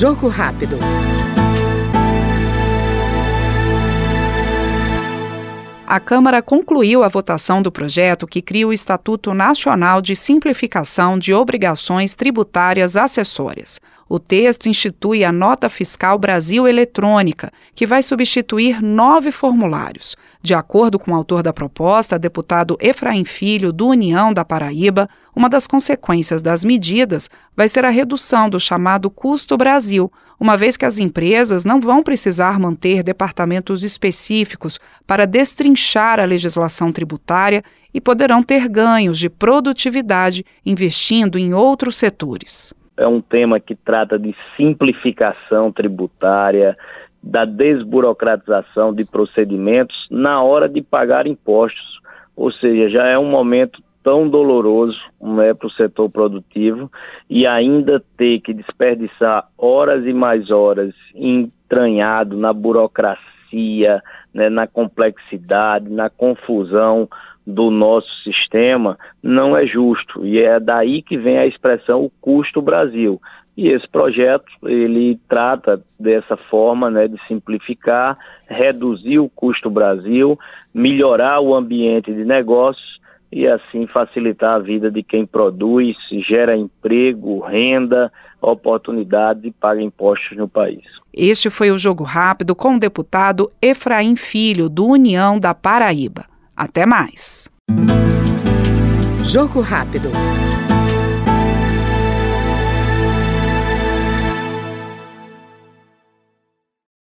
Jogo rápido. A Câmara concluiu a votação do projeto que cria o Estatuto Nacional de Simplificação de Obrigações Tributárias Acessórias. O texto institui a Nota Fiscal Brasil Eletrônica, que vai substituir nove formulários. De acordo com o autor da proposta, deputado Efraim Filho, do União da Paraíba, uma das consequências das medidas vai ser a redução do chamado Custo Brasil, uma vez que as empresas não vão precisar manter departamentos específicos para destrinchar a legislação tributária e poderão ter ganhos de produtividade investindo em outros setores é um tema que trata de simplificação tributária, da desburocratização de procedimentos na hora de pagar impostos. Ou seja, já é um momento tão doloroso né, para o setor produtivo e ainda ter que desperdiçar horas e mais horas entranhado na burocracia, né, na complexidade, na confusão do nosso sistema não é justo e é daí que vem a expressão o custo Brasil. E esse projeto ele trata dessa forma, né, de simplificar, reduzir o custo Brasil, melhorar o ambiente de negócios e assim facilitar a vida de quem produz, gera emprego, renda, oportunidades e paga impostos no país. Este foi o Jogo Rápido com o deputado Efraim Filho, do União da Paraíba. Até mais. Jogo rápido.